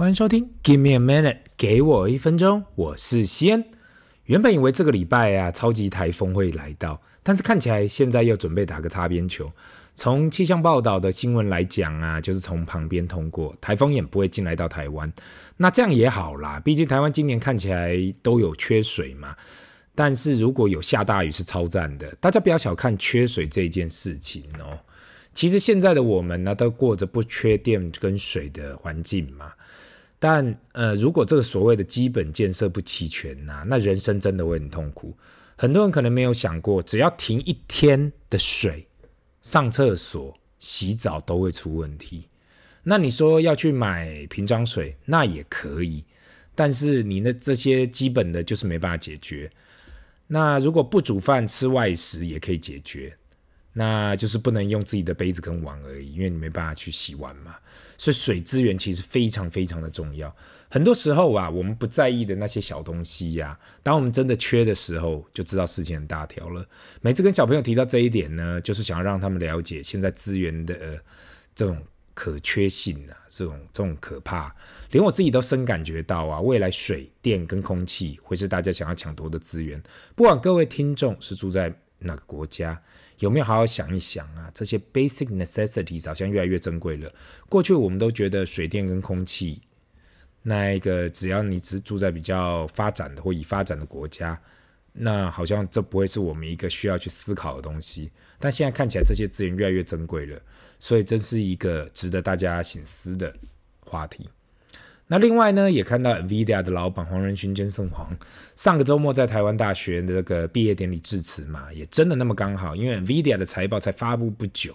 欢迎收听，Give me a minute，给我一分钟，我是西恩。原本以为这个礼拜啊，超级台风会来到，但是看起来现在又准备打个擦边球。从气象报道的新闻来讲啊，就是从旁边通过，台风也不会进来到台湾。那这样也好啦，毕竟台湾今年看起来都有缺水嘛。但是如果有下大雨是超赞的，大家不要小看缺水这件事情哦。其实现在的我们呢，都过着不缺电跟水的环境嘛。但呃，如果这个所谓的基本建设不齐全呐、那人生真的会很痛苦。很多人可能没有想过，只要停一天的水，上厕所、洗澡都会出问题。那你说要去买瓶装水，那也可以，但是你的这些基本的就是没办法解决。那如果不煮饭吃外食也可以解决。那就是不能用自己的杯子跟碗而已，因为你没办法去洗碗嘛。所以水资源其实非常非常的重要。很多时候啊，我们不在意的那些小东西呀、当我们真的缺的时候，就知道事情很大条了。每次跟小朋友提到这一点呢，就是想要让他们了解现在资源的、这种可缺性啊，这种这种可怕。连我自己都深感觉到啊，未来水电跟空气会是大家想要抢夺的资源。不管各位听众是住在哪个国家，有没有好好想一想啊？这些 basic necessities 好像越来越珍贵了。过去我们都觉得水电跟空气，那一个只要你只住在比较发展的或已发展的国家，那好像这不会是我们一个需要去思考的东西。但现在看起来这些资源越来越珍贵了，所以这是一个值得大家醒思的话题。那另外呢，也看到 NVIDIA 的老板黄仁勋（健身黄）上个周末在台湾大学的这个毕业典礼致辞嘛，也真的那么刚好，因为 NVIDIA 的财报才发布不久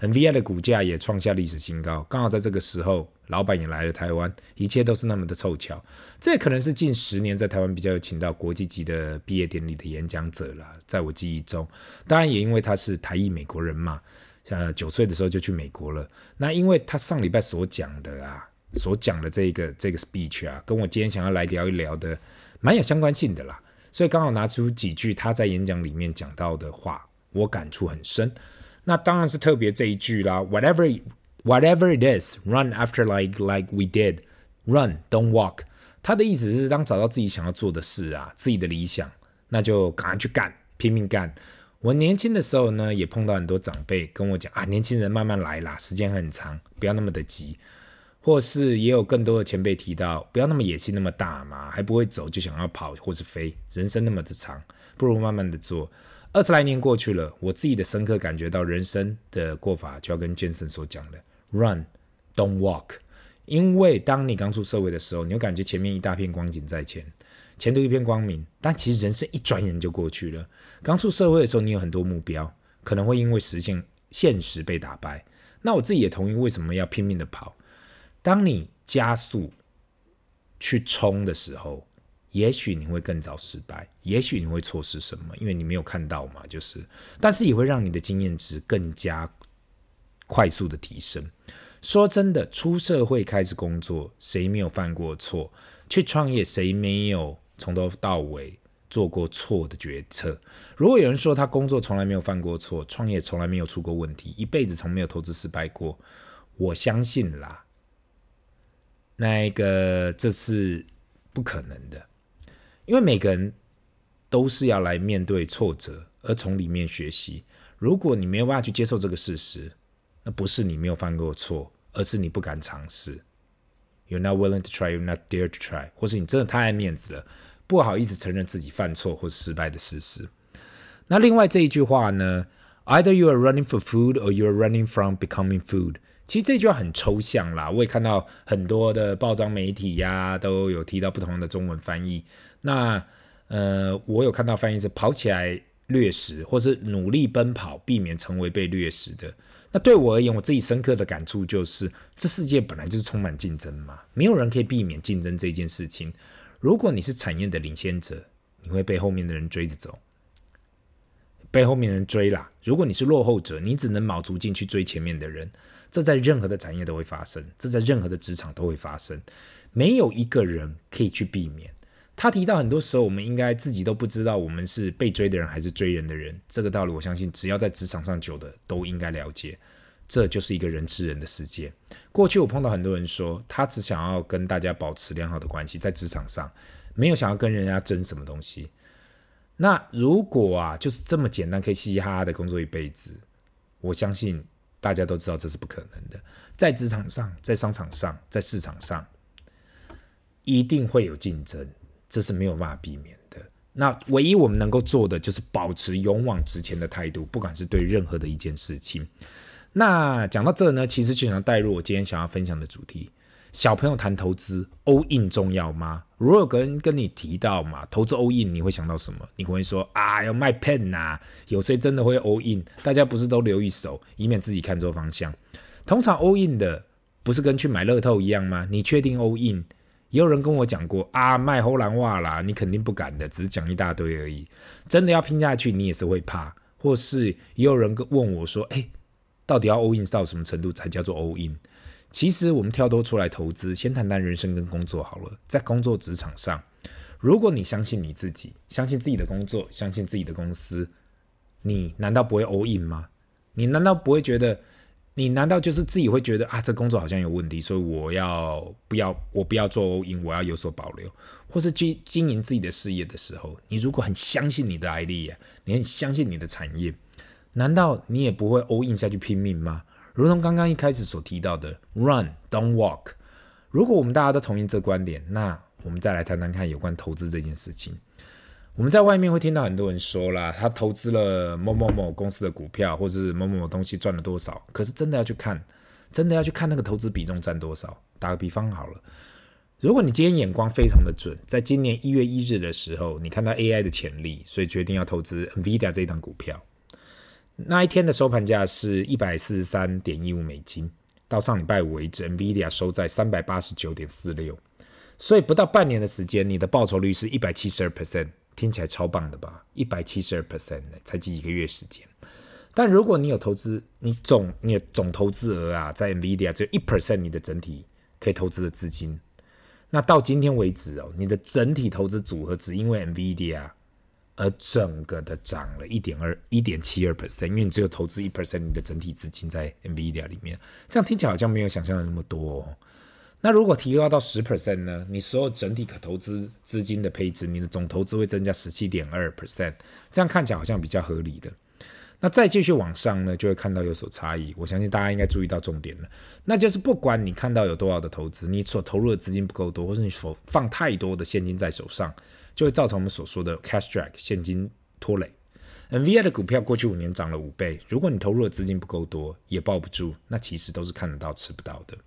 ，NVIDIA 的股价也创下历史新高，刚好在这个时候，老板也来了台湾，一切都是那么的凑巧。这可能是近十年在台湾比较有请到国际级的毕业典礼的演讲者了，在我记忆中，当然也因为他是台裔美国人嘛，像九岁的时候就去美国了。那因为他上礼拜所讲的啊。所讲的这个这个 speech 啊，跟我今天想要来聊一聊的，蛮有相关性的啦。所以刚好拿出几句他在演讲里面讲到的话，我感触很深。那当然是特别这一句啦，Whatever whatever it is, run after like like we did, run, don't walk。他的意思是，当找到自己想要做的事啊，自己的理想，那就赶快去干，拼命干。我年轻的时候呢，也碰到很多长辈跟我讲啊，年轻人慢慢来啦，时间很长，不要那么的急。或是也有更多的前辈提到，不要那么野心那么大嘛，还不会走就想要跑或是飞，人生那么的长，不如慢慢的做。二十来年过去了，我自己的深刻感觉到，人生的过法就要跟 Jensen 所讲的 “Run, don't walk”。因为当你刚出社会的时候，你会感觉前面一大片光景在前，前途一片光明，但其实人生一转眼就过去了。刚出社会的时候，你有很多目标，可能会因为实现现实被打败。那我自己也同意，为什么要拼命的跑？当你加速去冲的时候，也许你会更早失败，也许你会错失什么，因为你没有看到嘛，就是，但是也会让你的经验值更加快速的提升。说真的，出社会开始工作，谁没有犯过错？去创业，谁没有从头到尾做过错的决策？如果有人说他工作从来没有犯过错，创业从来没有出过问题，一辈子从没有投资失败过，我相信啦。那一个，这是不可能的，因为每个人都是要来面对挫折，而从里面学习。如果你没有办法去接受这个事实，那不是你没有犯过错，而是你不敢尝试。You're not willing to try, you're not dare to try，或是你真的太爱面子了，不好意思承认自己犯错或失败的事实。那另外这一句话呢？Either you are running for food, or you are running from becoming food。其实这句话很抽象啦，我也看到很多的报章媒体呀、都有提到不同的中文翻译。那呃，我有看到翻译是跑起来掠食，或是努力奔跑，避免成为被掠食的。那对我而言，我自己深刻的感触就是，这世界本来就是充满竞争嘛，没有人可以避免竞争这件事情。如果你是产业的领先者，你会被后面的人追着走，被后面人追啦。如果你是落后者，你只能卯足劲去追前面的人。这在任何的产业都会发生，这在任何的职场都会发生，没有一个人可以去避免。他提到很多时候，我们应该自己都不知道我们是被追的人还是追人的人。这个道理，我相信只要在职场上久的都应该了解。这就是一个人吃人的世界。过去我碰到很多人说，他只想要跟大家保持良好的关系，在职场上没有想要跟人家争什么东西。那如果啊，就是这么简单，可以嘻嘻哈哈的工作一辈子，我相信大家都知道这是不可能的。在职场上，在商场上，在市场上，一定会有竞争，这是没有办法避免的。那唯一我们能够做的，就是保持勇往直前的态度，不管是对任何的一件事情。那讲到这呢，其实就想带入我今天想要分享的主题。小朋友谈投资，all in 重要吗？如果有人跟你提到嘛，投资 all in，你会想到什么？你可能会说啊，要卖 pen 呐？有谁真的会 all in？大家不是都留一手，以免自己看错方向。通常 all in 的不是跟去买乐透一样吗？你确定 all in？也有人跟我讲过啊，卖后兰袜啦，你肯定不敢的，只是讲一大堆而已。真的要拼下去，你也是会怕。或是也有人问我说，哎，到底要 all in 到什么程度才叫做 all in？其实我们跳脱出来投资，先谈谈人生跟工作好了。在工作职场上，如果你相信你自己，相信自己的工作，相信自己的公司，你难道不会 all in 吗？你难道不会觉得？你难道就是自己会觉得啊，这工作好像有问题，所以我要不要？我不要做 all in，我要有所保留，或是去经营自己的事业的时候，你如果很相信你的 idea，你很相信你的产业，难道你也不会 all in 下去拼命吗？如同刚刚一开始所提到的，Run don't walk。如果我们大家都同意这观点，那我们再来谈谈看有关投资这件事情。我们在外面会听到很多人说啦，他投资了某某某公司的股票，或是某某某东西赚了多少。可是真的要去看，真的要去看那个投资比重占多少。打个比方好了，如果你今天眼光非常的准，在今年一月一日的时候，你看到 AI 的潜力，所以决定要投资 NVIDIA 这一档股票。那一天的收盘价是一百四十三点一五美金，到上礼拜五为止，NVIDIA 收在三百八十九点四六，所以不到半年的时间，你的报酬率是一百七十二 percent，听起来超棒的吧？一百七十二 percent 才几个月时间。但如果你有投资，你总你的总投资额啊，在 NVIDIA 只有一 percent，你的整体可以投资的资金，那到今天为止哦，你的整体投资组合只因为 NVIDIA。而整个的涨了一点二一点七二 percent，因为你只有投资一 percent，你的整体资金在 NVIDIA 里面，这样听起来好像没有想象的那么多哦。那如果提高到十 percent 呢？你所有整体可投资资金的配置，你的总投资会增加十七点二 percent，这样看起来好像比较合理的。那再继续往上呢，就会看到有所差异。我相信大家应该注意到重点了，那就是不管你看到有多少的投资，你所投入的资金不够多，或是你所放太多的现金在手上。就会造成我们所说的 cash drag 现金拖累。N V I 的股票过去五年涨了五倍，如果你投入的资金不够多，也抱不住，那其实都是看得到吃不到的。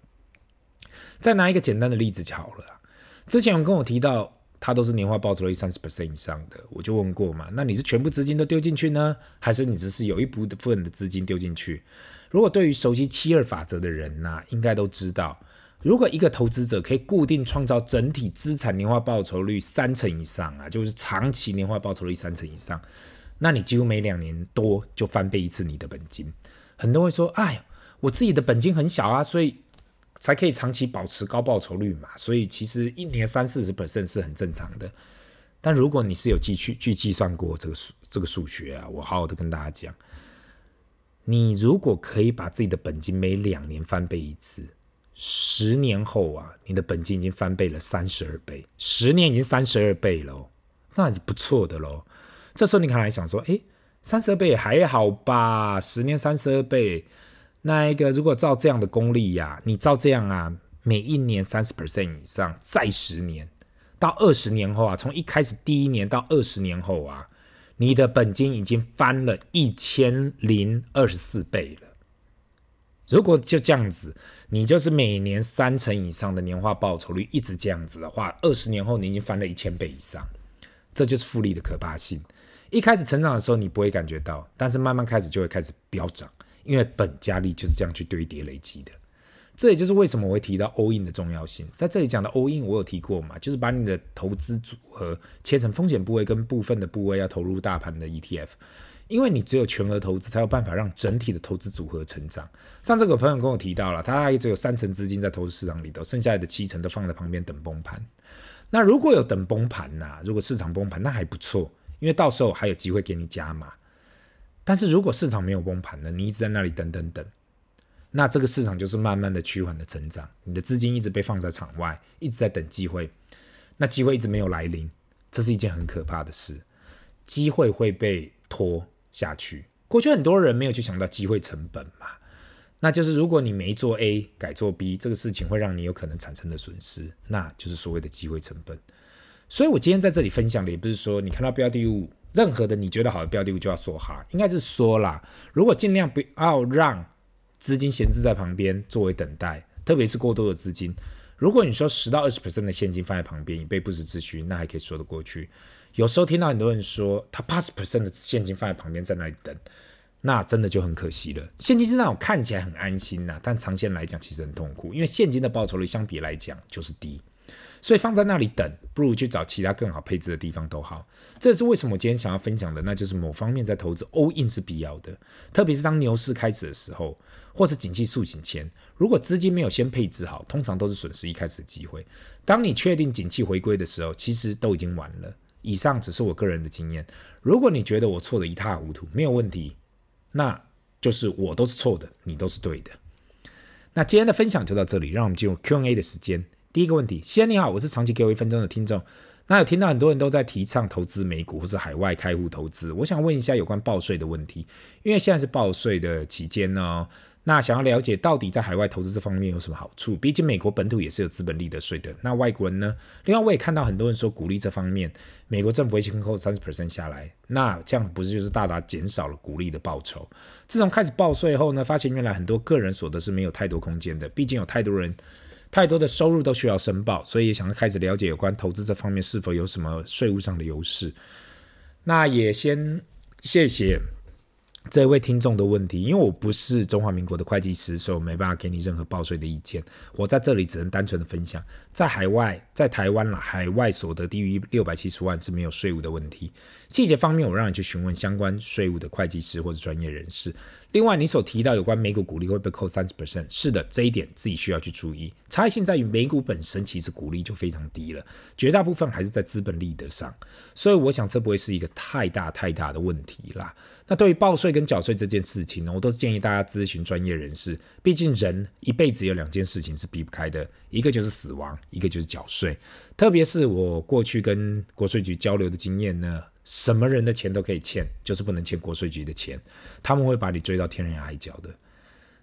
再拿一个简单的例子就好了。之前有跟我提到，它都是年化报酬率三十 percent 以上的，我就问过嘛，那你是全部资金都丢进去呢，还是你只是有一部分的资金丢进去？如果对于熟悉七二法则的人呐，应该都知道。如果一个投资者可以固定创造整体资产年化报酬率三成以上啊，就是长期年化报酬率三成以上，那你几乎每两年多就翻倍一次你的本金。很多人会说：“哎，我自己的本金很小啊，所以才可以长期保持高报酬率嘛。”所以其实一年三四十 percent 是很正常的。但如果你是有计去去计算过这个数这个数学啊，我好好的跟大家讲，你如果可以把自己的本金每两年翻倍一次。十年后啊，你的本金已经翻倍了三十二倍，十年已经三十二倍了，那还是不错的喽。这时候你可能还想说，诶，三十二倍还好吧？十年三十二倍，那一个如果照这样的功力呀，你照这样啊，每一年三十 percent 以上，再十年到二十年后啊，从一开始第一年到二十年后啊，你的本金已经翻了一千零二十四倍了。如果就这样子，你就是每年三成以上的年化报酬率，一直这样子的话，二十年后你已经翻了一千倍以上，这就是复利的可怕性。一开始成长的时候你不会感觉到，但是慢慢开始就会开始飙涨，因为本加利就是这样去堆叠累积的。这也就是为什么我会提到 all in 的重要性。在这里讲的 all in，我有提过嘛，就是把你的投资组合切成风险部位跟部分的部位要投入大盘的 ETF。因为你只有全额投资，才有办法让整体的投资组合成长。上次有朋友跟我提到了，他也只有三成资金在投资市场里头，剩下的七成都放在旁边等崩盘。那如果有等崩盘呐、如果市场崩盘，那还不错，因为到时候还有机会给你加码。但是如果市场没有崩盘呢，你一直在那里等等等，那这个市场就是慢慢的趋缓的成长，你的资金一直被放在场外，一直在等机会，那机会一直没有来临，这是一件很可怕的事，机会会被拖下去。过去很多人没有去想到机会成本嘛，那就是如果你没做 A 改做 B，这个事情会让你有可能产生的损失，那就是所谓的机会成本。所以我今天在这里分享的也不是说你看到标的物，任何的你觉得好的标的物就要说哈，应该是说啦，如果尽量不要让。资金闲置在旁边作为等待，特别是过多的资金。如果你说十到二十 percent 的现金放在旁边以备不时之需，那还可以说得过去。有时候听到很多人说他八十 percent 的现金放在旁边在那里等，那真的就很可惜了。现金是那种看起来很安心呐、但长线来讲其实很痛苦，因为现金的报酬率相比来讲就是低。所以放在那里等，不如去找其他更好配置的地方都好。这也是为什么我今天想要分享的，那就是某方面在投资 all in 是必要的，特别是当牛市开始的时候，或是景气速景前，如果资金没有先配置好，通常都是损失一开始的机会。当你确定景气回归的时候，其实都已经晚了。以上只是我个人的经验，如果你觉得我错得一塌糊涂，没有问题，那就是我都是错的，你都是对的。那今天的分享就到这里，让我们进入 Q&A 的时间。第一个问题，先你好，我是长期给我一分钟的听众。那有听到很多人都在提倡投资美股或是海外开户投资，我想问一下有关报税的问题，因为现在是报税的期间呢。那想要了解到底在海外投资这方面有什么好处？毕竟美国本土也是有资本利得税的。那外国人呢？另外我也看到很多人说鼓励这方面，美国政府会先扣三十 percent 下来，那这样不是就是大大减少了鼓励的报酬？自从开始报税后呢，发现原来很多个人所得是没有太多空间的，毕竟有太多人。太多的收入都需要申报，所以也想要开始了解有关投资这方面是否有什么税务上的优势。那也先谢谢。这位听众的问题，因为我不是中华民国的会计师，所以我没办法给你任何报税的意见。我在这里只能单纯的分享，在海外，在台湾啦，海外所得低于六百七十万是没有税务的问题。细节方面，我让你去询问相关税务的会计师或者专业人士。另外，你所提到有关美股股利会被扣三十 percent，是的，这一点自己需要去注意。差异性在于美股本身其实股利就非常低了，绝大部分还是在资本利得上，所以我想这不会是一个太大太大的问题啦。那对于报税跟跟缴税这件事情呢，我都是建议大家咨询专业人士。毕竟人一辈子有两件事情是避不开的，一个就是死亡，一个就是缴税。特别是我过去跟国税局交流的经验呢，什么人的钱都可以欠，就是不能欠国税局的钱，他们会把你追到天涯海角的。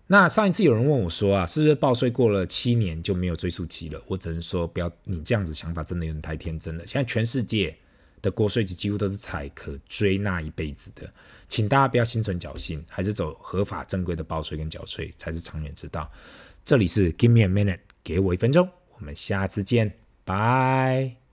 那上一次有人问我说啊，是不是报税过了七年就没有追溯期了？我只能说，不要，你这样子想法真的有点太天真了。现在全世界。的国税局几乎都是采可追纳一辈子的，请大家不要心存侥幸，还是走合法正规的报税跟缴税才是长远之道。这里是 Give me a minute，给我一分钟，我们下次见，拜。